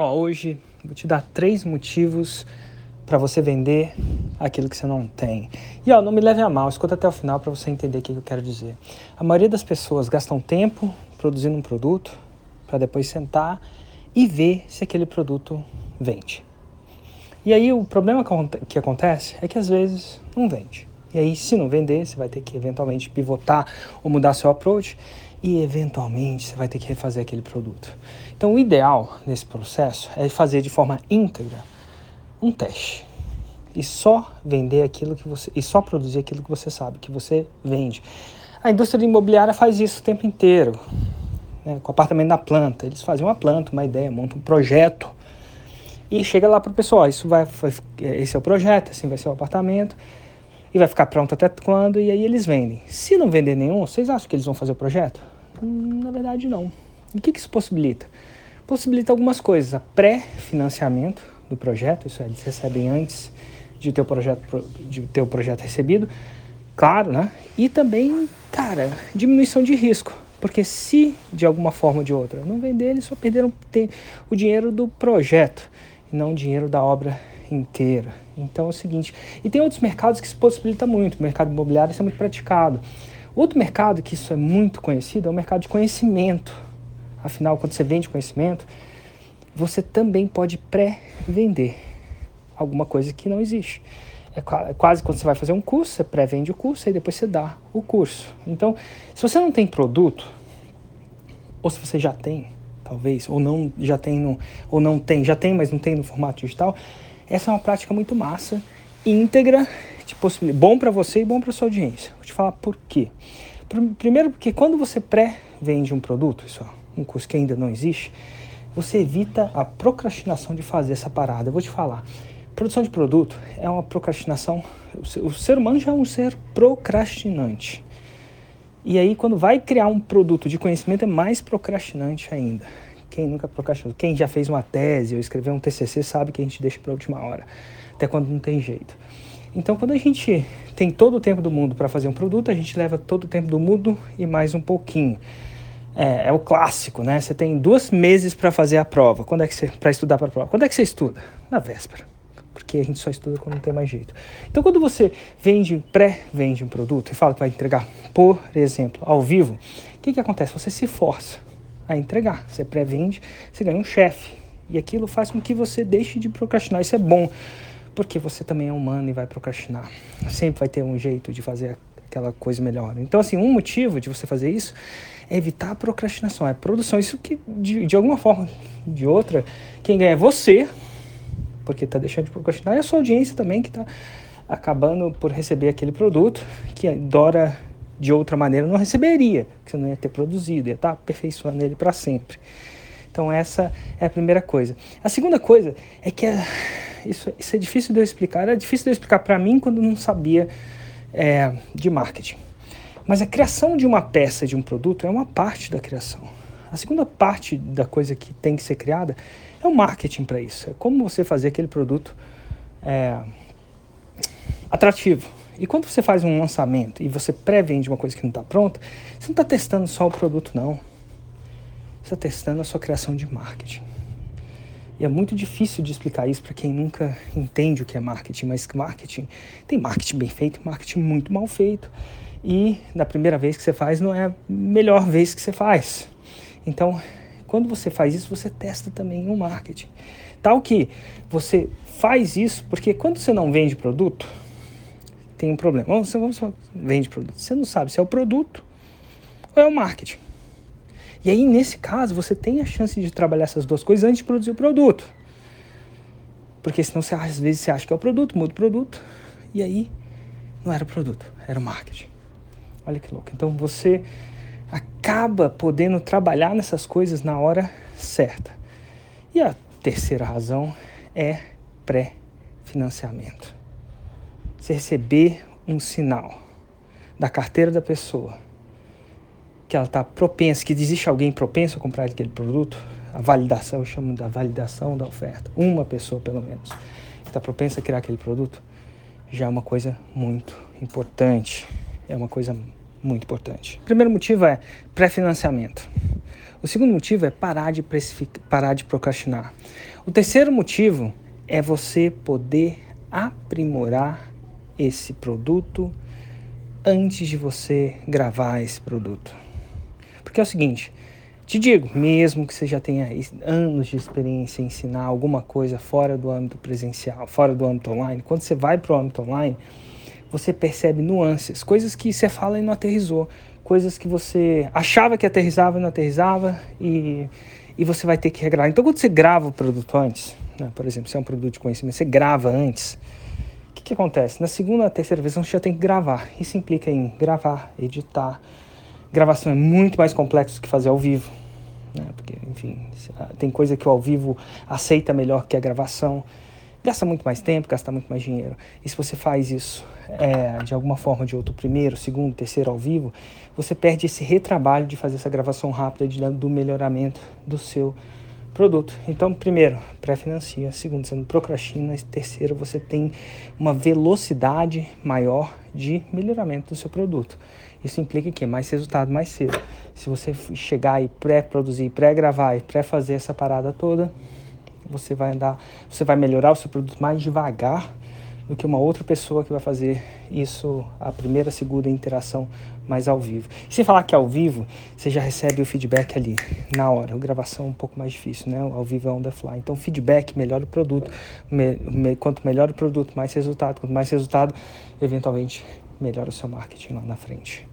Ó, hoje vou te dar três motivos para você vender aquilo que você não tem. E ó, não me leve a mal, escuta até o final para você entender o que eu quero dizer. A maioria das pessoas gastam tempo produzindo um produto para depois sentar e ver se aquele produto vende. E aí o problema que acontece é que às vezes não vende. E aí, se não vender, você vai ter que eventualmente pivotar ou mudar seu approach e eventualmente você vai ter que refazer aquele produto. Então, o ideal nesse processo é fazer de forma íntegra um teste e só vender aquilo que você e só produzir aquilo que você sabe que você vende. A indústria imobiliária faz isso o tempo inteiro, né, com o apartamento na planta. Eles fazem uma planta, uma ideia, montam um projeto e chega lá para o pessoal. Isso vai, esse é o projeto, assim vai ser o apartamento e vai ficar pronto até quando, e aí eles vendem. Se não vender nenhum, vocês acham que eles vão fazer o projeto? Hum, na verdade, não. O que, que isso possibilita? Possibilita algumas coisas. A pré-financiamento do projeto, isso é, eles recebem antes de ter o projeto, de ter o projeto recebido, claro, né? E também, cara, diminuição de risco. Porque se de alguma forma ou de outra não vender, eles só perderam o dinheiro do projeto e não o dinheiro da obra inteira. Então é o seguinte, e tem outros mercados que se possibilita muito, o mercado imobiliário isso é muito praticado. Outro mercado que isso é muito conhecido é o mercado de conhecimento. Afinal, quando você vende conhecimento, você também pode pré-vender alguma coisa que não existe. É, é quase quando você vai fazer um curso, você pré-vende o curso e depois você dá o curso. Então, se você não tem produto, ou se você já tem, talvez, ou não já tem, no, ou não tem, já tem, mas não tem no formato digital, essa é uma prática muito massa, íntegra, bom para você e bom para sua audiência. Vou te falar por quê. Primeiro porque quando você pré-vende um produto, isso, um curso que ainda não existe, você evita a procrastinação de fazer essa parada. Eu vou te falar. Produção de produto é uma procrastinação. O ser humano já é um ser procrastinante. E aí, quando vai criar um produto de conhecimento, é mais procrastinante ainda. Quem nunca procrastinou? Quem já fez uma tese ou escreveu um TCC sabe que a gente deixa para a última hora, até quando não tem jeito. Então, quando a gente tem todo o tempo do mundo para fazer um produto, a gente leva todo o tempo do mundo e mais um pouquinho. É, é o clássico, né? Você tem dois meses para fazer a prova. Quando é que você para estudar para a prova? Quando é que você estuda? Na véspera, porque a gente só estuda quando não tem mais jeito. Então, quando você vende, pré-vende um produto e fala que vai entregar, por exemplo, ao vivo, o que, que acontece? Você se força a entregar. Você pré-vende, você ganha um chefe. E aquilo faz com que você deixe de procrastinar. Isso é bom, porque você também é humano e vai procrastinar. Sempre vai ter um jeito de fazer aquela coisa melhor. Então, assim, um motivo de você fazer isso é evitar a procrastinação, é a produção. Isso que, de, de alguma forma, de outra, quem ganha é você, porque está deixando de procrastinar, e a sua audiência também, que está acabando por receber aquele produto que adora de outra maneira não receberia, que você não ia ter produzido, ia estar aperfeiçoando ele para sempre. Então essa é a primeira coisa. A segunda coisa é que é, isso, isso, é difícil de eu explicar, era difícil de eu explicar para mim quando não sabia é, de marketing. Mas a criação de uma peça, de um produto, é uma parte da criação. A segunda parte da coisa que tem que ser criada é o marketing para isso. É como você fazer aquele produto é, atrativo, e quando você faz um lançamento e você pré-vende uma coisa que não está pronta, você não está testando só o produto, não. Você está testando a sua criação de marketing. E é muito difícil de explicar isso para quem nunca entende o que é marketing, mas marketing tem marketing bem feito, marketing muito mal feito. E na primeira vez que você faz, não é a melhor vez que você faz. Então, quando você faz isso, você testa também o marketing. Tal que você faz isso, porque quando você não vende produto, tem um problema. Vamos, vamos vende produto. Você não sabe se é o produto ou é o marketing. E aí, nesse caso, você tem a chance de trabalhar essas duas coisas antes de produzir o produto. Porque senão você, às vezes você acha que é o produto, muda o produto, e aí não era o produto, era o marketing. Olha que louco. Então você acaba podendo trabalhar nessas coisas na hora certa. E a terceira razão é pré-financiamento você receber um sinal da carteira da pessoa que ela está propensa, que existe alguém propenso a comprar aquele produto, a validação, eu chamo da validação da oferta, uma pessoa pelo menos, que está propensa a criar aquele produto, já é uma coisa muito importante. É uma coisa muito importante. O primeiro motivo é pré-financiamento. O segundo motivo é parar de, parar de procrastinar. O terceiro motivo é você poder aprimorar esse produto antes de você gravar esse produto. Porque é o seguinte, te digo, mesmo que você já tenha anos de experiência em ensinar alguma coisa fora do âmbito presencial, fora do âmbito online, quando você vai para o âmbito online, você percebe nuances, coisas que você fala e não aterrizou, coisas que você achava que aterrizava e não aterrizava e, e você vai ter que regravar. Então, quando você grava o produto antes, né, por exemplo, se é um produto de conhecimento, você grava antes, que, acontece? Na segunda terceira vez você já tem que gravar. Isso implica em gravar, editar. Gravação é muito mais complexo que fazer ao vivo. Né? Porque, enfim, tem coisa que o ao vivo aceita melhor que a gravação gasta muito mais tempo, gasta muito mais dinheiro. E se você faz isso é, de alguma forma de outro primeiro, segundo, terceiro ao vivo, você perde esse retrabalho de fazer essa gravação rápida de, do melhoramento do seu produto. Então, primeiro, pré-financia. Segundo, você não procrastina. Terceiro, você tem uma velocidade maior de melhoramento do seu produto. Isso implica que mais resultado mais cedo. Se você chegar e pré-produzir, pré-gravar e pré-fazer essa parada toda, você vai andar, você vai melhorar o seu produto mais devagar do que uma outra pessoa que vai fazer isso a primeira, segunda interação mais ao vivo. E sem falar que ao vivo, você já recebe o feedback ali, na hora. A gravação é um pouco mais difícil, né? Ao vivo é on the fly. Então, feedback melhora o produto. Me, me, quanto melhor o produto, mais resultado. Quanto mais resultado, eventualmente, melhora o seu marketing lá na frente.